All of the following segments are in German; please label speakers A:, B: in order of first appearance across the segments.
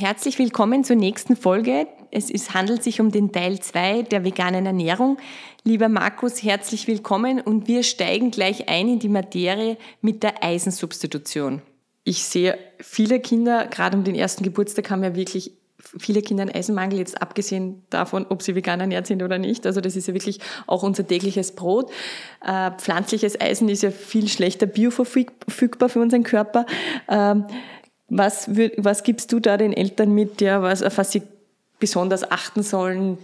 A: Herzlich willkommen zur nächsten Folge. Es ist, handelt sich um den Teil 2 der veganen Ernährung. Lieber Markus, herzlich willkommen und wir steigen gleich ein in die Materie mit der Eisensubstitution. Ich sehe viele Kinder, gerade um den ersten Geburtstag haben ja wirklich viele Kinder einen Eisenmangel, jetzt abgesehen davon, ob sie vegan ernährt sind oder nicht. Also das ist ja wirklich auch unser tägliches Brot. Äh, pflanzliches Eisen ist ja viel schlechter bioverfügbar für unseren Körper. Ähm, was, was gibst du da den Eltern mit, ja, was, auf was sie besonders achten sollen?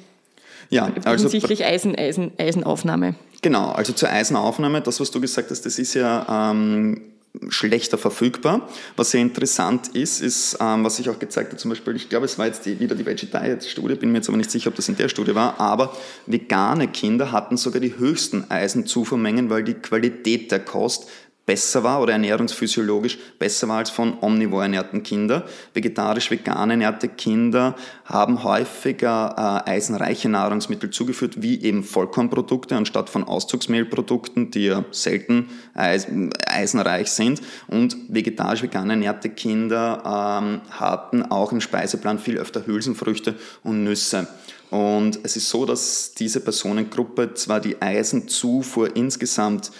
B: Ja, also
A: hinsichtlich Eisen, Eisen, Eisenaufnahme.
B: Genau, also zur Eisenaufnahme, das, was du gesagt hast, das ist ja ähm, schlechter verfügbar. Was sehr interessant ist, ist, ähm, was ich auch gezeigt habe, zum Beispiel, ich glaube, es war jetzt die, wieder die Veggie Diet Studie, bin mir jetzt aber nicht sicher, ob das in der Studie war, aber vegane Kinder hatten sogar die höchsten Eisenzufuhrmengen, weil die Qualität der Kost besser war oder ernährungsphysiologisch besser war als von omnivor ernährten Kindern. Vegetarisch-vegan ernährte Kinder haben häufiger äh, eisenreiche Nahrungsmittel zugeführt, wie eben Vollkornprodukte anstatt von Auszugsmehlprodukten, die ja selten eisen, eisenreich sind. Und vegetarisch-vegan ernährte Kinder ähm, hatten auch im Speiseplan viel öfter Hülsenfrüchte und Nüsse. Und es ist so, dass diese Personengruppe zwar die Eisenzufuhr insgesamt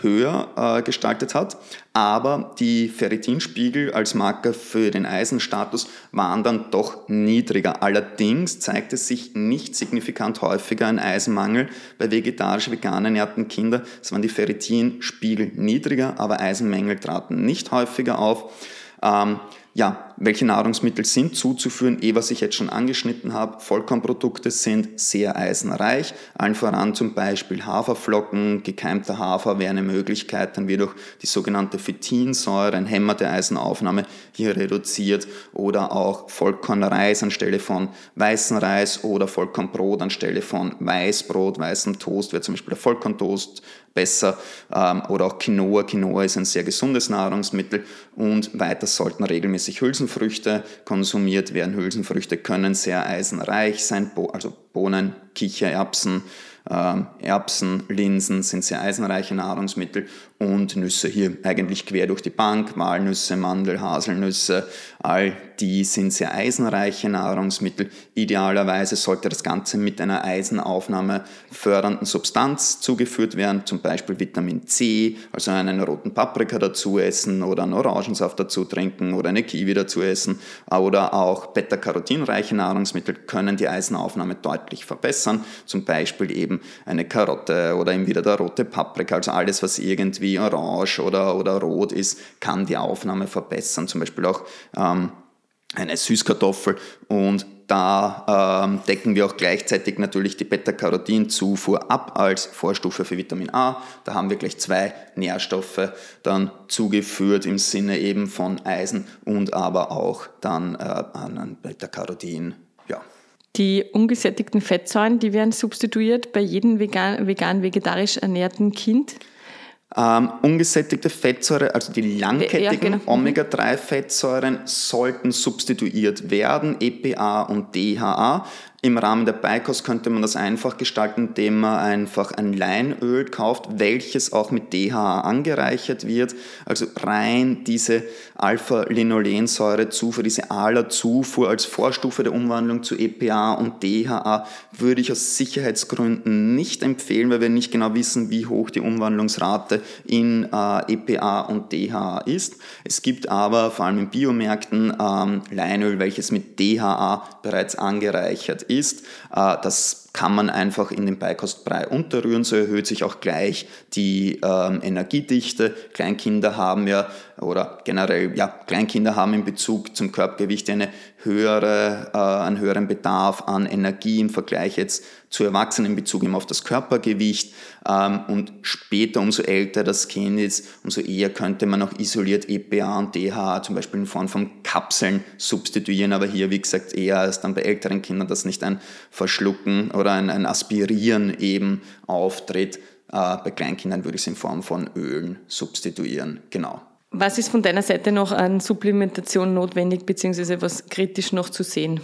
B: höher äh, gestaltet hat, aber die Ferritinspiegel als Marker für den Eisenstatus waren dann doch niedriger. Allerdings zeigte sich nicht signifikant häufiger ein Eisenmangel bei vegetarisch-vegan ernährten Kindern. Es waren die Ferritinspiegel niedriger, aber Eisenmängel traten nicht häufiger auf. Ähm, ja, welche Nahrungsmittel sind zuzuführen? Eh, was ich jetzt schon angeschnitten habe, Vollkornprodukte sind sehr eisenreich, allen voran zum Beispiel Haferflocken, gekeimter Hafer wäre eine Möglichkeit, dann wird auch die sogenannte Phytinsäure, ein Hämmer der Eisenaufnahme, hier reduziert. Oder auch Vollkornreis anstelle von weißen Reis oder Vollkornbrot anstelle von Weißbrot, weißem Toast wäre zum Beispiel der Vollkorntoast besser. Ähm, oder auch Quinoa. Quinoa ist ein sehr gesundes Nahrungsmittel. Und weiter sollten regelmäßig Hülsenfrüchte konsumiert werden. Hülsenfrüchte können sehr eisenreich sein, also Bohnen, Kichererbsen, Erbsen, Linsen sind sehr eisenreiche Nahrungsmittel und Nüsse hier eigentlich quer durch die Bank, Walnüsse, Mandel, Haselnüsse, all die sind sehr eisenreiche Nahrungsmittel. Idealerweise sollte das Ganze mit einer Eisenaufnahme fördernden Substanz zugeführt werden, zum Beispiel Vitamin C, also einen roten Paprika dazu essen oder einen Orangensaft dazu trinken oder eine Kiwi dazu essen oder auch beta-carotinreiche Nahrungsmittel können die Eisenaufnahme deutlich verbessern, zum Beispiel eben eine Karotte oder eben wieder der rote Paprika, also alles, was irgendwie orange oder, oder rot ist, kann die Aufnahme verbessern, zum Beispiel auch ähm, eine Süßkartoffel und da ähm, decken wir auch gleichzeitig natürlich die Beta-Carotin-Zufuhr ab als Vorstufe für Vitamin A. Da haben wir gleich zwei Nährstoffe dann zugeführt im Sinne eben von Eisen und aber auch dann äh, an Beta-Carotin.
A: Die ungesättigten Fettsäuren, die werden substituiert bei jedem vegan, vegan-vegetarisch ernährten Kind.
B: Ähm, ungesättigte Fettsäure, also die langkettigen ja, genau. Mhm. Omega-3-Fettsäuren, sollten substituiert werden, EPA und DHA. Im Rahmen der Beikost könnte man das einfach gestalten, indem man einfach ein Leinöl kauft, welches auch mit DHA angereichert wird. Also rein diese Alpha-Linolensäure-Zufuhr, diese ALA-Zufuhr als Vorstufe der Umwandlung zu EPA und DHA würde ich aus Sicherheitsgründen nicht empfehlen, weil wir nicht genau wissen, wie hoch die Umwandlungsrate in äh, EPA und DHA ist. Es gibt aber vor allem in Biomärkten ähm, Leinöl, welches mit DHA bereits angereichert ist. Äh, das kann man einfach in den Beikostbrei unterrühren, so erhöht sich auch gleich die ähm, Energiedichte. Kleinkinder haben ja, oder generell, ja, Kleinkinder haben in Bezug zum Körpergewicht eine höhere, äh, einen höheren Bedarf an Energie im Vergleich jetzt zu Erwachsenen in Bezug auf das Körpergewicht. Ähm, und später, umso älter das Kind ist, umso eher könnte man auch isoliert EPA und DHA zum Beispiel in Form von Kapseln substituieren. Aber hier, wie gesagt, eher als dann bei älteren Kindern, dass nicht ein Verschlucken oder ein, ein Aspirieren eben auftritt. Äh, bei Kleinkindern würde ich es in Form von Ölen substituieren. Genau.
A: Was ist von deiner Seite noch an Supplementation notwendig, beziehungsweise was kritisch noch zu sehen?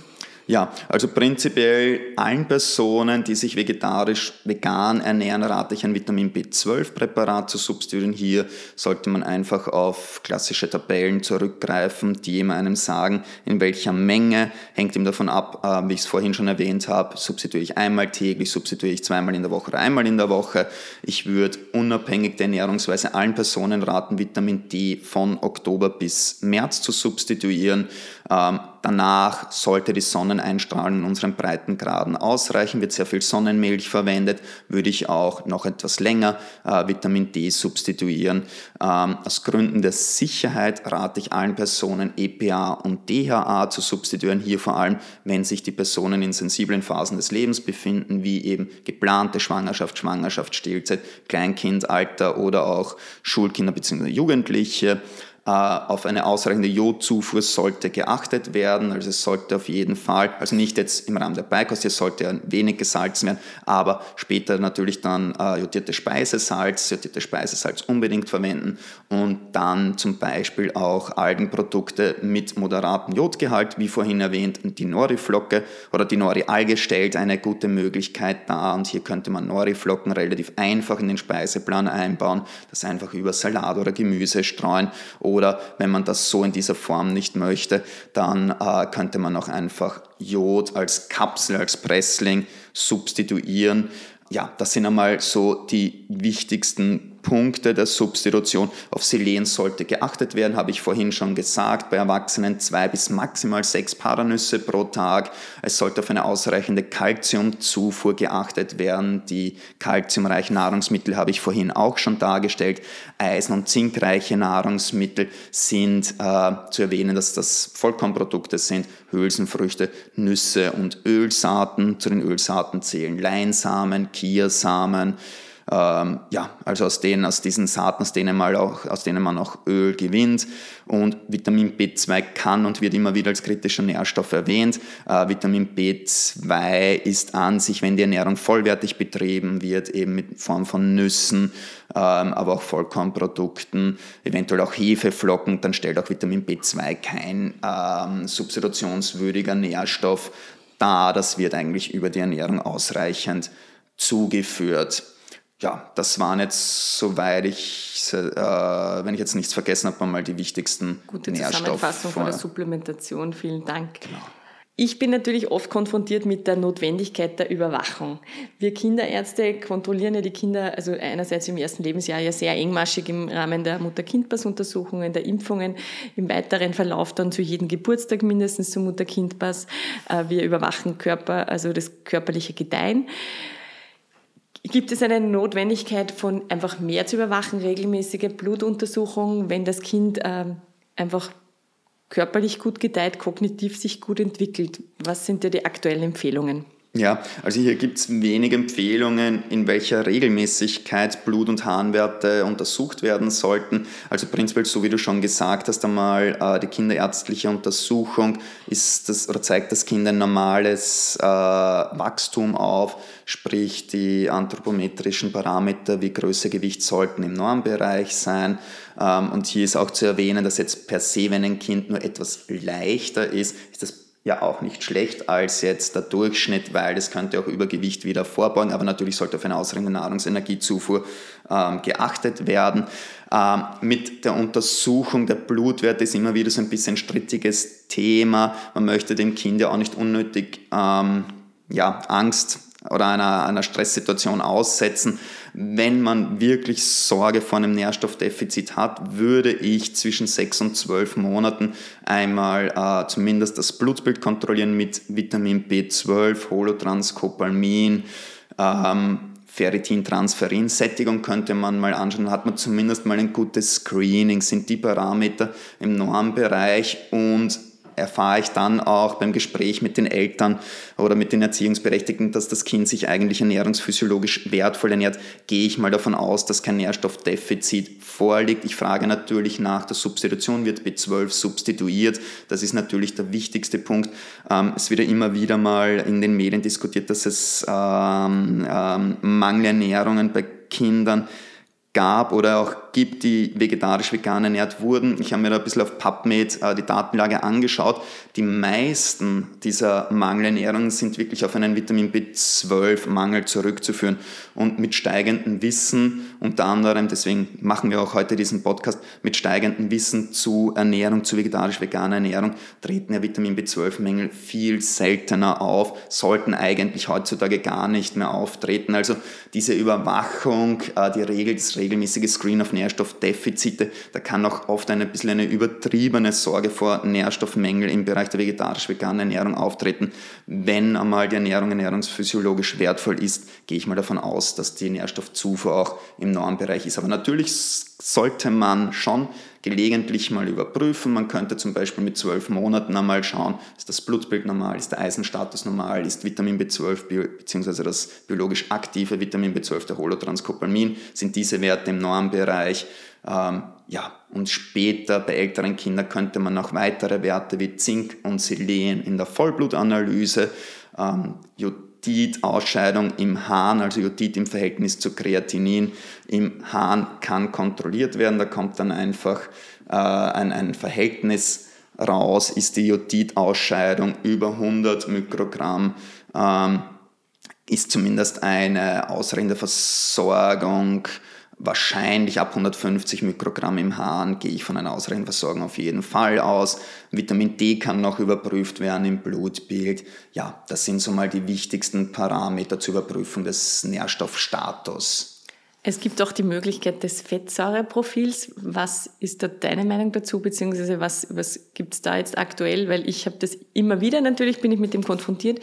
B: Ja, also prinzipiell allen Personen, die sich vegetarisch, vegan ernähren, rate ich ein Vitamin B12-Präparat zu substituieren. Hier sollte man einfach auf klassische Tabellen zurückgreifen, die immer einem sagen, in welcher Menge, hängt ihm davon ab, äh, wie ich es vorhin schon erwähnt habe, substituiere ich einmal täglich, substituiere ich zweimal in der Woche oder einmal in der Woche. Ich würde unabhängig der Ernährungsweise allen Personen raten, Vitamin D von Oktober bis März zu substituieren. Ähm, danach sollte die Sonneneinstrahlung in unseren Breitengraden ausreichen, wird sehr viel Sonnenmilch verwendet, würde ich auch noch etwas länger äh, Vitamin D substituieren. Ähm, aus Gründen der Sicherheit rate ich allen Personen EPA und DHA zu substituieren, hier vor allem, wenn sich die Personen in sensiblen Phasen des Lebens befinden, wie eben geplante Schwangerschaft, Schwangerschaft, Stillzeit, Kleinkindalter oder auch Schulkinder bzw. Jugendliche. Äh, auf eine ausreichende Jodzufuhr sollte geachtet werden. Also es sollte auf jeden Fall, also nicht jetzt im Rahmen der Beikost, hier sollte ja wenig gesalzen werden, aber später natürlich dann äh, jodierte Speisesalz, jodierte Speisesalz unbedingt verwenden und dann zum Beispiel auch Algenprodukte mit moderatem Jodgehalt, wie vorhin erwähnt, die Nori-Flocke oder die Nori-Alge stellt eine gute Möglichkeit dar und hier könnte man Nori-Flocken relativ einfach in den Speiseplan einbauen, das einfach über Salat oder Gemüse streuen oder wenn man das so in dieser Form nicht möchte, dann äh, könnte man auch einfach Jod als Kapsel, als Pressling substituieren. Ja, das sind einmal so die wichtigsten Punkte der Substitution. Auf Selen sollte geachtet werden, habe ich vorhin schon gesagt. Bei Erwachsenen zwei bis maximal sechs Paranüsse pro Tag. Es sollte auf eine ausreichende Kalziumzufuhr geachtet werden. Die kalziumreichen Nahrungsmittel habe ich vorhin auch schon dargestellt. Eisen- und zinkreiche Nahrungsmittel sind äh, zu erwähnen, dass das Vollkornprodukte sind. Hülsenfrüchte, Nüsse und Ölsaaten. Zu den Ölsaaten zählen Leinsamen, Kiersamen, ähm, ja, also aus, denen, aus diesen Saaten, aus denen, mal auch, aus denen man auch Öl gewinnt. Und Vitamin B2 kann und wird immer wieder als kritischer Nährstoff erwähnt. Äh, Vitamin B2 ist an sich, wenn die Ernährung vollwertig betrieben wird, eben mit Form von Nüssen, ähm, aber auch Vollkornprodukten, eventuell auch Hefeflocken, dann stellt auch Vitamin B2 kein ähm, substitutionswürdiger Nährstoff dar. Das wird eigentlich über die Ernährung ausreichend zugeführt ja, das waren jetzt, soweit ich, äh, wenn ich jetzt nichts vergessen habe, mal die wichtigsten
A: Gute Nährstoffe. Zusammenfassung von der Supplementation, vielen Dank. Genau. Ich bin natürlich oft konfrontiert mit der Notwendigkeit der Überwachung. Wir Kinderärzte kontrollieren ja die Kinder, also einerseits im ersten Lebensjahr ja sehr engmaschig im Rahmen der Mutter-Kind-Pass-Untersuchungen, der Impfungen, im weiteren Verlauf dann zu jedem Geburtstag mindestens zum Mutter-Kind-Pass. Äh, wir überwachen Körper, also das körperliche Gedeihen. Gibt es eine Notwendigkeit von einfach mehr zu überwachen, regelmäßige Blutuntersuchungen, wenn das Kind ähm, einfach körperlich gut gedeiht, kognitiv sich gut entwickelt? Was sind ja die aktuellen Empfehlungen?
B: Ja, also hier gibt es wenige Empfehlungen, in welcher Regelmäßigkeit Blut- und Harnwerte untersucht werden sollten. Also prinzipiell, so wie du schon gesagt hast, einmal äh, die kinderärztliche Untersuchung ist das, oder zeigt das Kind ein normales äh, Wachstum auf, sprich die anthropometrischen Parameter wie Größe, Gewicht sollten im Normbereich sein. Ähm, und hier ist auch zu erwähnen, dass jetzt per se, wenn ein Kind nur etwas leichter ist, ist das ja auch nicht schlecht als jetzt der Durchschnitt, weil das könnte auch Übergewicht wieder vorbeugen, aber natürlich sollte auf eine ausreichende Nahrungsenergiezufuhr ähm, geachtet werden. Ähm, mit der Untersuchung der Blutwerte ist immer wieder so ein bisschen strittiges Thema. Man möchte dem Kind ja auch nicht unnötig ähm, ja, Angst oder einer, einer Stresssituation aussetzen. Wenn man wirklich Sorge vor einem Nährstoffdefizit hat, würde ich zwischen sechs und zwölf Monaten einmal äh, zumindest das Blutbild kontrollieren mit Vitamin B12, Holotranscopalmin, ähm, Ferritin, Transferin, Sättigung könnte man mal anschauen, hat man zumindest mal ein gutes Screening, sind die Parameter im Normbereich? Und erfahre ich dann auch beim Gespräch mit den Eltern oder mit den Erziehungsberechtigten, dass das Kind sich eigentlich ernährungsphysiologisch wertvoll ernährt, gehe ich mal davon aus, dass kein Nährstoffdefizit vorliegt. Ich frage natürlich nach der Substitution, wird B12 substituiert? Das ist natürlich der wichtigste Punkt. Ähm, es wird ja immer wieder mal in den Medien diskutiert, dass es ähm, ähm, Mangelernährungen bei Kindern gab oder auch gibt, die vegetarisch-vegan ernährt wurden. Ich habe mir da ein bisschen auf PubMed äh, die Datenlage angeschaut. Die meisten dieser Mangelernährungen sind wirklich auf einen Vitamin B12-Mangel zurückzuführen. Und mit steigendem Wissen, unter anderem, deswegen machen wir auch heute diesen Podcast, mit steigendem Wissen zu Ernährung, zu vegetarisch-veganer Ernährung, treten ja Vitamin B12-Mängel viel seltener auf, sollten eigentlich heutzutage gar nicht mehr auftreten. Also diese Überwachung, äh, die Regel, das regelmäßige Screen auf Nährung, Nährstoffdefizite. Da kann auch oft ein bisschen eine übertriebene Sorge vor Nährstoffmängel im Bereich der vegetarisch-veganen Ernährung auftreten. Wenn einmal die Ernährung ernährungsphysiologisch wertvoll ist, gehe ich mal davon aus, dass die Nährstoffzufuhr auch im Normbereich ist. Aber natürlich sollte man schon gelegentlich mal überprüfen. Man könnte zum Beispiel mit zwölf Monaten einmal schauen, ist das Blutbild normal, ist der Eisenstatus normal, ist Vitamin B12 bzw. das biologisch aktive Vitamin B12, der Holotranscopalmin, sind diese Werte im Normbereich. Ähm, ja, und später bei älteren Kindern könnte man auch weitere Werte wie Zink und Selen in der Vollblutanalyse, ähm, Jodidausscheidung im Hahn, also Jodid im Verhältnis zu Kreatinin im Hahn kann kontrolliert werden. Da kommt dann einfach äh, ein, ein Verhältnis raus, ist die Jodidausscheidung über 100 Mikrogramm, ähm, ist zumindest eine ausreichende Versorgung wahrscheinlich ab 150 Mikrogramm im Hahn gehe ich von einer ausreichenden Versorgung auf jeden Fall aus. Vitamin D kann noch überprüft werden im Blutbild. Ja, das sind so mal die wichtigsten Parameter zur Überprüfung des Nährstoffstatus.
A: Es gibt auch die Möglichkeit des Fettsäureprofils. Was ist da deine Meinung dazu, beziehungsweise was, was gibt es da jetzt aktuell? Weil ich habe das immer wieder, natürlich bin ich mit dem konfrontiert,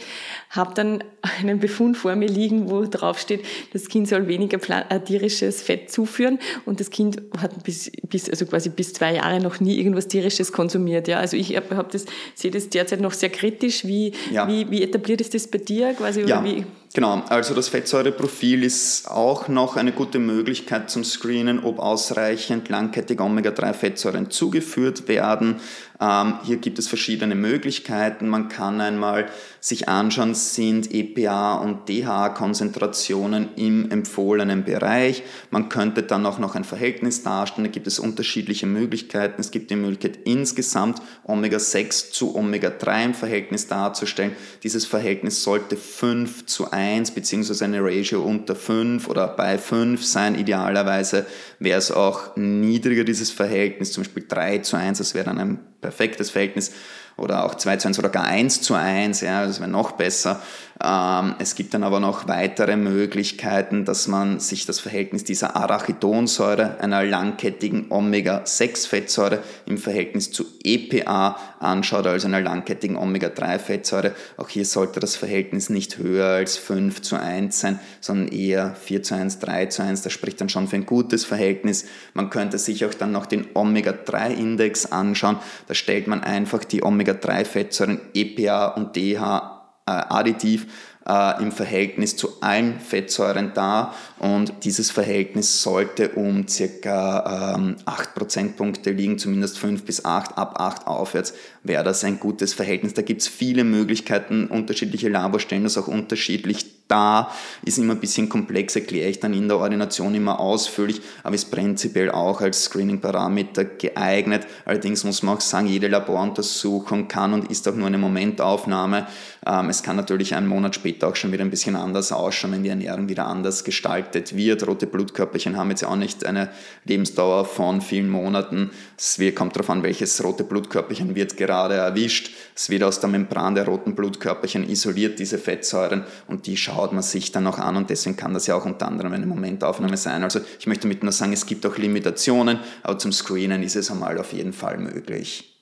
A: habe dann einen Befund vor mir liegen, wo drauf steht, das Kind soll weniger äh, tierisches Fett zuführen und das Kind hat bis, bis, also quasi bis zwei Jahre noch nie irgendwas tierisches konsumiert. Ja? Also ich hab, hab das, sehe das derzeit noch sehr kritisch. Wie, ja. wie, wie etabliert ist das bei dir? Quasi,
B: ja. wie? Genau, also das Fettsäureprofil ist auch noch eine gute Möglichkeit zum Screenen, ob ausreichend langkettige Omega-3-Fettsäuren zugeführt werden. Ähm, hier gibt es verschiedene Möglichkeiten. Man kann einmal sich anschauen, sind EPA und DHA-Konzentrationen im empfohlenen Bereich. Man könnte dann auch noch ein Verhältnis darstellen. Da gibt es unterschiedliche Möglichkeiten. Es gibt die Möglichkeit, insgesamt Omega-6 zu Omega-3 im Verhältnis darzustellen. Dieses Verhältnis sollte 5 zu 1 beziehungsweise eine Ratio unter 5 oder bei 5 sein. Idealerweise wäre es auch niedriger, dieses Verhältnis, zum Beispiel 3 zu 1, das wäre dann ein perfektes Verhältnis oder auch 2 zu 1 oder gar 1 zu 1, ja, das wäre noch besser. Ähm, es gibt dann aber noch weitere Möglichkeiten, dass man sich das Verhältnis dieser Arachidonsäure, einer langkettigen Omega-6-Fettsäure im Verhältnis zu EPA anschaut, also einer langkettigen Omega-3-Fettsäure. Auch hier sollte das Verhältnis nicht höher als 5 zu 1 sein, sondern eher 4 zu 1, 3 zu 1. Das spricht dann schon für ein gutes Verhältnis. Man könnte sich auch dann noch den Omega-3-Index anschauen. Da stellt man einfach die Omega-3-Fettsäuren EPA und DHA additiv äh, im Verhältnis zu allen Fettsäuren dar und dieses Verhältnis sollte um circa ähm, 8 Prozentpunkte liegen, zumindest 5 bis 8, ab 8 aufwärts wäre das ein gutes Verhältnis. Da gibt es viele Möglichkeiten, unterschiedliche Labor stellen das auch unterschiedlich da, ist immer ein bisschen komplex, erkläre ich dann in der Ordination immer ausführlich, aber ist prinzipiell auch als Screening-Parameter geeignet. Allerdings muss man auch sagen, jede Laboruntersuchung kann und ist auch nur eine Momentaufnahme. Ähm, es kann natürlich einen Monat später auch schon wieder ein bisschen anders ausschauen, wenn die Ernährung wieder anders gestaltet wird. Rote Blutkörperchen haben jetzt auch nicht eine Lebensdauer von vielen Monaten. Es kommt darauf an, welches rote Blutkörperchen wird gerade erwischt. Es wird aus der Membran der roten Blutkörperchen isoliert, diese Fettsäuren, und die schaut man sich dann auch an und deswegen kann das ja auch unter anderem eine Momentaufnahme sein. Also ich möchte damit nur sagen, es gibt auch Limitationen, aber zum Screenen ist es einmal auf jeden Fall möglich.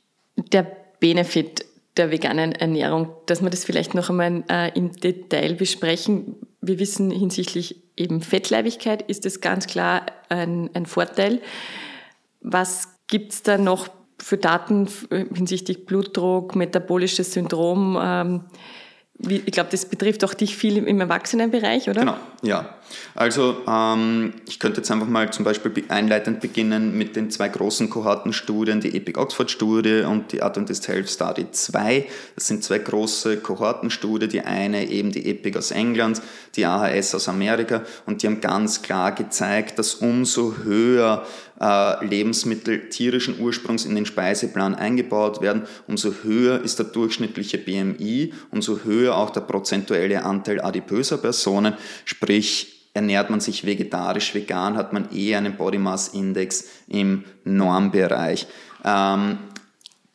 A: Der Benefit der veganen Ernährung, dass wir das vielleicht noch einmal äh, im Detail besprechen. Wir wissen hinsichtlich eben Fettleibigkeit ist das ganz klar ein, ein Vorteil. Was gibt es da noch für Daten hinsichtlich Blutdruck, metabolisches Syndrom? Ähm, ich glaube, das betrifft auch dich viel im Erwachsenenbereich, oder?
B: Genau, ja. Also ähm, ich könnte jetzt einfach mal zum Beispiel einleitend beginnen mit den zwei großen Kohortenstudien, die Epic Oxford Studie und die Adventist Health Study 2. Das sind zwei große Kohortenstudien, die eine eben die Epic aus England, die AHS aus Amerika und die haben ganz klar gezeigt, dass umso höher äh, Lebensmittel tierischen Ursprungs in den Speiseplan eingebaut werden, umso höher ist der durchschnittliche BMI, umso höher auch der prozentuelle Anteil adipöser Personen, sprich ernährt man sich vegetarisch, vegan, hat man eher einen Body Mass Index im Normbereich. Ähm,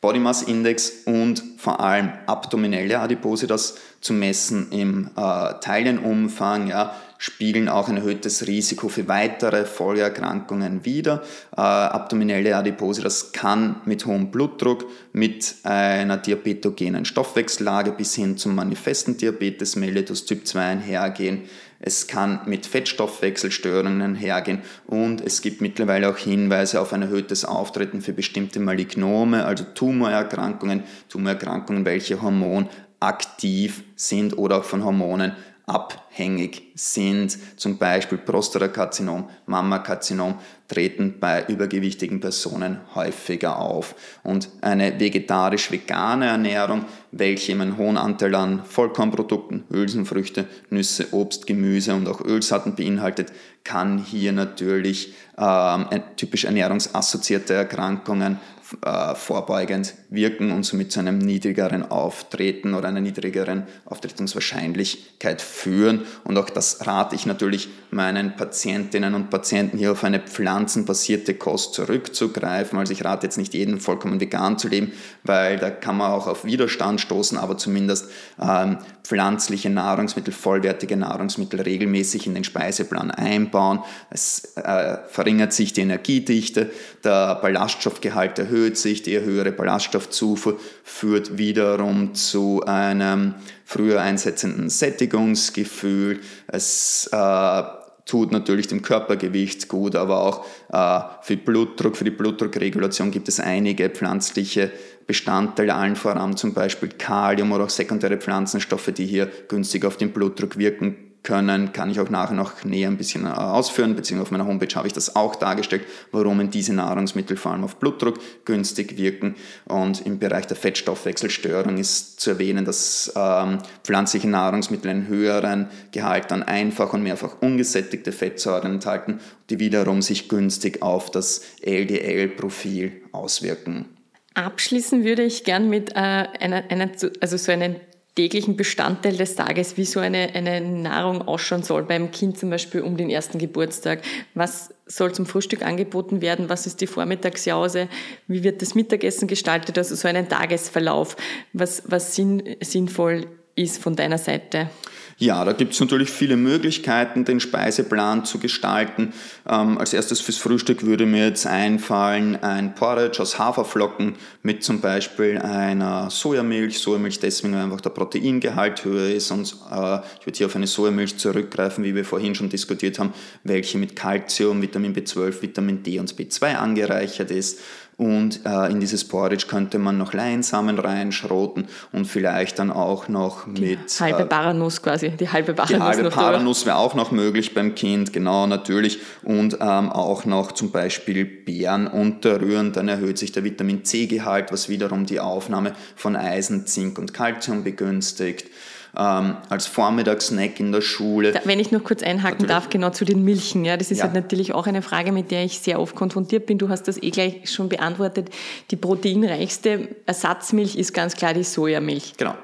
B: Body Mass Index und vor allem abdominelle Adipositas zu messen im äh, Teilenumfang, ja, spiegeln auch ein erhöhtes Risiko für weitere Folgeerkrankungen wider. Äh, abdominelle Adipose, das kann mit hohem Blutdruck, mit einer diabetogenen Stoffwechsellage bis hin zum manifesten Diabetes mellitus Typ 2 einhergehen. Es kann mit Fettstoffwechselstörungen hergehen und es gibt mittlerweile auch Hinweise auf ein erhöhtes Auftreten für bestimmte Malignome, also Tumorerkrankungen, Tumorerkrankungen, welche hormonaktiv sind oder auch von Hormonen abhängig sind, zum Beispiel Prostatakarzinom, Mammakarzinom, treten bei übergewichtigen Personen häufiger auf. Und eine vegetarisch-vegane Ernährung, welche einen hohen Anteil an Vollkornprodukten, Hülsenfrüchte, Nüsse, Obst, Gemüse und auch Ölsaaten beinhaltet, kann hier natürlich ähm, typisch ernährungsassoziierte Erkrankungen äh, vorbeugend wirken und somit zu einem niedrigeren Auftreten oder einer niedrigeren Auftretungswahrscheinlichkeit führen. Und auch das rate ich natürlich meinen Patientinnen und Patienten hier auf eine pflanzenbasierte Kost zurückzugreifen. Also ich rate jetzt nicht jeden vollkommen vegan zu leben, weil da kann man auch auf Widerstand stoßen, aber zumindest ähm, pflanzliche Nahrungsmittel, vollwertige Nahrungsmittel regelmäßig in den Speiseplan einbauen. Es äh, verringert sich die Energiedichte, der Ballaststoffgehalt erhöht sich, die höhere Ballaststoffzufuhr führt wiederum zu einem früher einsetzenden Sättigungsgefühl. Es äh, tut natürlich dem Körpergewicht gut, aber auch äh, für Blutdruck, für die Blutdruckregulation gibt es einige pflanzliche Bestandteile, allen voran zum Beispiel Kalium oder auch sekundäre Pflanzenstoffe, die hier günstig auf den Blutdruck wirken können, kann ich auch nachher noch näher ein bisschen äh, ausführen, beziehungsweise auf meiner Homepage habe ich das auch dargestellt, warum diese Nahrungsmittel vor allem auf Blutdruck günstig wirken. Und im Bereich der Fettstoffwechselstörung ist zu erwähnen, dass ähm, pflanzliche Nahrungsmittel einen höheren Gehalt an einfach und mehrfach ungesättigte Fettsäuren enthalten, die wiederum sich günstig auf das LDL-Profil auswirken.
A: Abschließen würde ich gern mit äh, einer, einer, also so einen täglichen Bestandteil des Tages, wie so eine, eine Nahrung ausschauen soll beim Kind zum Beispiel um den ersten Geburtstag. Was soll zum Frühstück angeboten werden? Was ist die Vormittagsjause? Wie wird das Mittagessen gestaltet? Also so einen Tagesverlauf, was, was sinn, sinnvoll ist von deiner Seite.
B: Ja, da gibt es natürlich viele Möglichkeiten, den Speiseplan zu gestalten. Ähm, als erstes fürs Frühstück würde mir jetzt einfallen ein Porridge aus Haferflocken mit zum Beispiel einer Sojamilch. Sojamilch deswegen, weil einfach der Proteingehalt höher ist und äh, ich würde hier auf eine Sojamilch zurückgreifen, wie wir vorhin schon diskutiert haben, welche mit Calcium, Vitamin B12, Vitamin D und B2 angereichert ist. Und äh, in dieses Porridge könnte man noch Leinsamen reinschroten und vielleicht dann auch noch
A: die
B: mit...
A: Halbe äh, Baranuss quasi, die halbe Baranuss
B: Die halbe Baranuss wäre auch noch möglich beim Kind, genau, natürlich. Und ähm, auch noch zum Beispiel Beeren unterrühren, dann erhöht sich der Vitamin C-Gehalt, was wiederum die Aufnahme von Eisen, Zink und Calcium begünstigt. Ähm, als Vormittagssnack in der Schule.
A: Wenn ich noch kurz einhaken natürlich. darf, genau zu den Milchen. Ja, das ist ja. halt natürlich auch eine Frage, mit der ich sehr oft konfrontiert bin. Du hast das eh gleich schon beantwortet. Die proteinreichste Ersatzmilch ist ganz klar die Sojamilch.
B: Genau.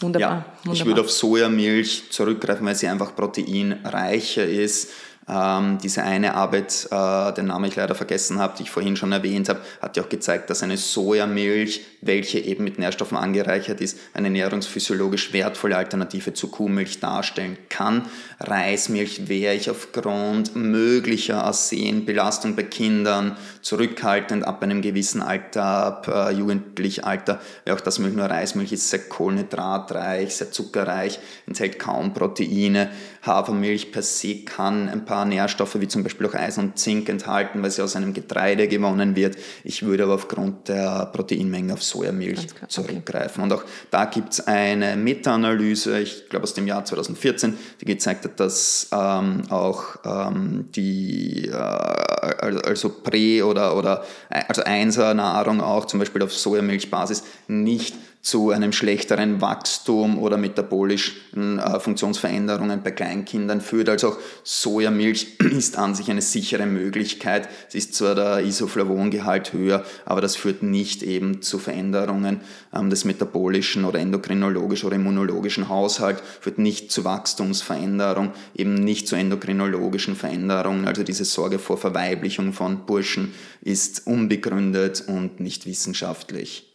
A: Wunderbar.
B: Ja,
A: wunderbar.
B: Ich würde auf Sojamilch zurückgreifen, weil sie einfach proteinreicher ist. Ähm, diese eine Arbeit, äh, den Namen ich leider vergessen habe, die ich vorhin schon erwähnt habe, hat ja auch gezeigt, dass eine Sojamilch, welche eben mit Nährstoffen angereichert ist, eine ernährungsphysiologisch wertvolle Alternative zu Kuhmilch darstellen kann. Reismilch wäre ich aufgrund möglicher Arsenbelastung bei Kindern zurückhaltend ab einem gewissen Alter, ab äh, jugendlich Alter, weil auch das Milch nur Reismilch ist sehr kohlenhydratreich, sehr zuckerreich, enthält kaum Proteine. Hafermilch per se kann ein paar Nährstoffe wie zum Beispiel auch Eisen und Zink enthalten, weil sie aus einem Getreide gewonnen wird. Ich würde aber aufgrund der Proteinmenge auf Sojamilch zurückgreifen. Okay. Und auch da gibt es eine Meta-Analyse, ich glaube aus dem Jahr 2014, die gezeigt hat, dass ähm, auch ähm, die, äh, also Prä- oder, oder also Einser-Nahrung auch zum Beispiel auf Sojamilchbasis nicht zu einem schlechteren Wachstum oder metabolischen äh, Funktionsveränderungen bei Kleinkindern führt. Also auch Sojamilch ist an sich eine sichere Möglichkeit. Es ist zwar der Isoflavongehalt höher, aber das führt nicht eben zu Veränderungen ähm, des metabolischen oder endokrinologischen oder immunologischen Haushalts, führt nicht zu Wachstumsveränderung, eben nicht zu endokrinologischen Veränderungen. Also diese Sorge vor Verweiblichung von Burschen ist unbegründet und nicht wissenschaftlich.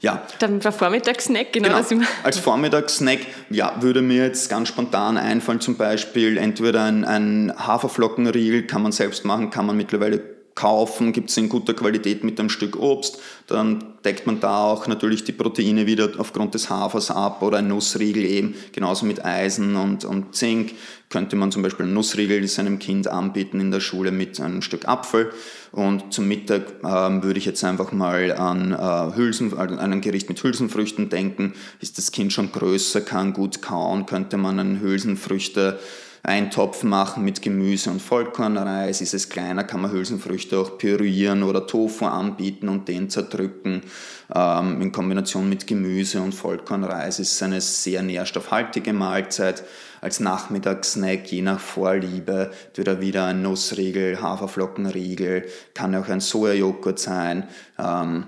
A: Ja. Dann der Vormittagssnack, genau.
B: genau. Als Vormittagssnack ja, würde mir jetzt ganz spontan einfallen, zum Beispiel entweder ein, ein Haferflockenriegel, kann man selbst machen, kann man mittlerweile kaufen, gibt es in guter Qualität mit einem Stück Obst, dann deckt man da auch natürlich die Proteine wieder aufgrund des Hafers ab oder ein Nussriegel eben, genauso mit Eisen und, und Zink könnte man zum Beispiel einen Nussriegel seinem Kind anbieten in der Schule mit einem Stück Apfel. Und zum Mittag ähm, würde ich jetzt einfach mal an, äh, Hülsen, also an ein Gericht mit Hülsenfrüchten denken. Ist das Kind schon größer, kann gut kauen, könnte man einen Hülsenfrüchte Eintopf machen mit Gemüse und Vollkornreis. Ist es kleiner, kann man Hülsenfrüchte auch pürieren oder Tofu anbieten und den zerdrücken. Ähm, in Kombination mit Gemüse und Vollkornreis ist es eine sehr nährstoffhaltige Mahlzeit. Als Nachmittagssnack, je nach Vorliebe, wird wieder ein Nussriegel, Haferflockenriegel, kann auch ein Sojajoghurt sein. Ähm,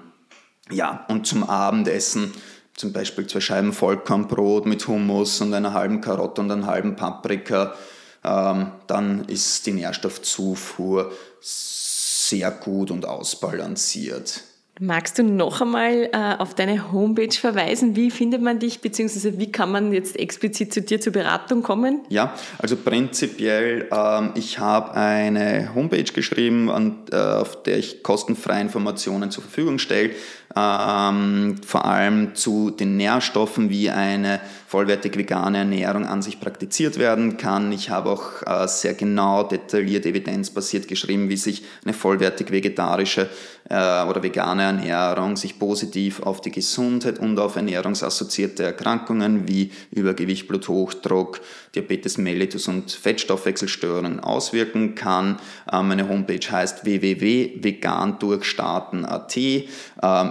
B: ja, und zum Abendessen zum Beispiel zwei Scheiben Vollkornbrot mit Hummus und einer halben Karotte und einer halben Paprika, ähm, dann ist die Nährstoffzufuhr sehr gut und ausbalanciert.
A: Magst du noch einmal äh, auf deine Homepage verweisen? Wie findet man dich, beziehungsweise wie kann man jetzt explizit zu dir zur Beratung kommen?
B: Ja, also prinzipiell, ähm, ich habe eine Homepage geschrieben, an, äh, auf der ich kostenfreie Informationen zur Verfügung stelle ähm, vor allem zu den Nährstoffen, wie eine vollwertig vegane Ernährung an sich praktiziert werden kann. Ich habe auch äh, sehr genau, detailliert, evidenzbasiert geschrieben, wie sich eine vollwertig vegetarische äh, oder vegane Ernährung sich positiv auf die Gesundheit und auf ernährungsassoziierte Erkrankungen wie Übergewicht, Bluthochdruck, Diabetes mellitus und Fettstoffwechselstörungen auswirken kann. Ähm, meine Homepage heißt www.vegandurchstarten.at.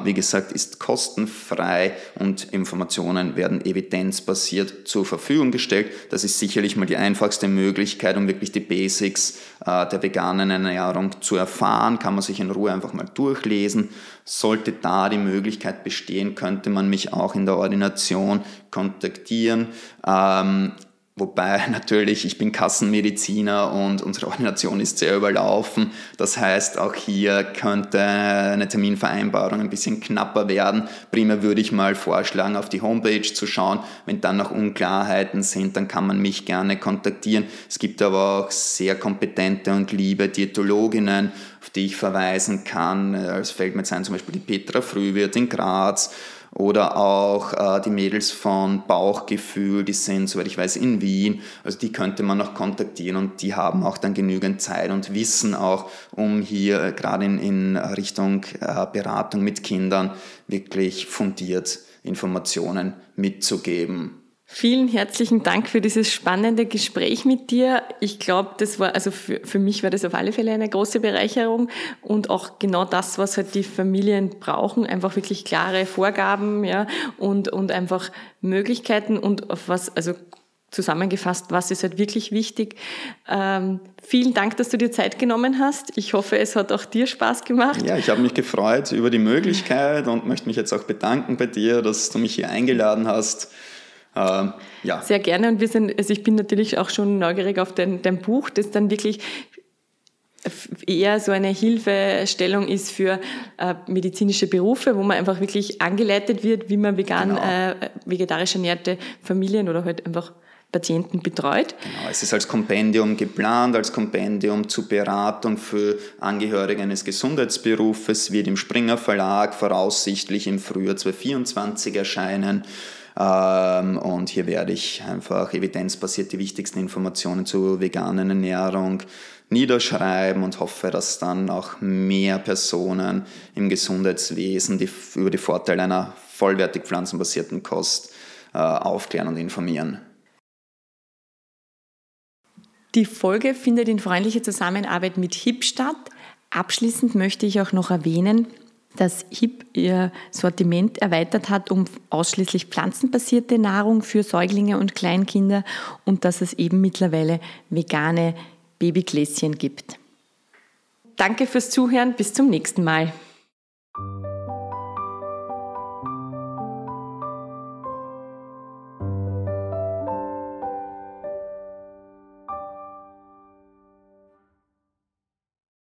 B: Wie gesagt, ist kostenfrei und Informationen werden evidenzbasiert zur Verfügung gestellt. Das ist sicherlich mal die einfachste Möglichkeit, um wirklich die Basics äh, der veganen Ernährung zu erfahren. Kann man sich in Ruhe einfach mal durchlesen. Sollte da die Möglichkeit bestehen, könnte man mich auch in der Ordination kontaktieren. Ähm, Wobei natürlich, ich bin Kassenmediziner und unsere Ordination ist sehr überlaufen. Das heißt, auch hier könnte eine Terminvereinbarung ein bisschen knapper werden. Primär würde ich mal vorschlagen, auf die Homepage zu schauen. Wenn dann noch Unklarheiten sind, dann kann man mich gerne kontaktieren. Es gibt aber auch sehr kompetente und liebe Diätologinnen, auf die ich verweisen kann. Es fällt mir jetzt ein, zum Beispiel die Petra Frühwirt in Graz oder auch äh, die Mädels von Bauchgefühl, die sind, soweit ich weiß, in Wien. Also die könnte man noch kontaktieren und die haben auch dann genügend Zeit und Wissen auch, um hier äh, gerade in, in Richtung äh, Beratung mit Kindern wirklich fundiert Informationen mitzugeben.
A: Vielen herzlichen Dank für dieses spannende Gespräch mit dir. Ich glaube, das war, also für, für mich war das auf alle Fälle eine große Bereicherung und auch genau das, was halt die Familien brauchen, einfach wirklich klare Vorgaben, ja, und, und einfach Möglichkeiten und auf was, also zusammengefasst, was ist halt wirklich wichtig. Ähm, vielen Dank, dass du dir Zeit genommen hast. Ich hoffe, es hat auch dir Spaß gemacht.
B: Ja, ich habe mich gefreut über die Möglichkeit und möchte mich jetzt auch bedanken bei dir, dass du mich hier eingeladen hast.
A: Ähm, ja. Sehr gerne und wir sind, also ich bin natürlich auch schon neugierig auf dein, dein Buch, das dann wirklich eher so eine Hilfestellung ist für äh, medizinische Berufe, wo man einfach wirklich angeleitet wird, wie man vegan, genau. äh, vegetarisch ernährte Familien oder halt einfach Patienten betreut.
B: Genau, es ist als Kompendium geplant, als Kompendium zur Beratung für Angehörige eines Gesundheitsberufes, wird im Springer Verlag voraussichtlich im Frühjahr 2024 erscheinen. Ähm, und hier werde ich einfach evidenzbasiert die wichtigsten Informationen zur veganen Ernährung niederschreiben und hoffe, dass dann auch mehr Personen im Gesundheitswesen die, über die Vorteile einer vollwertig pflanzenbasierten Kost äh, aufklären und informieren.
A: Die Folge findet in freundlicher Zusammenarbeit mit HIP statt. Abschließend möchte ich auch noch erwähnen, dass HIP ihr Sortiment erweitert hat um ausschließlich pflanzenbasierte Nahrung für Säuglinge und Kleinkinder und dass es eben mittlerweile vegane Babygläschen gibt. Danke fürs Zuhören, bis zum nächsten Mal.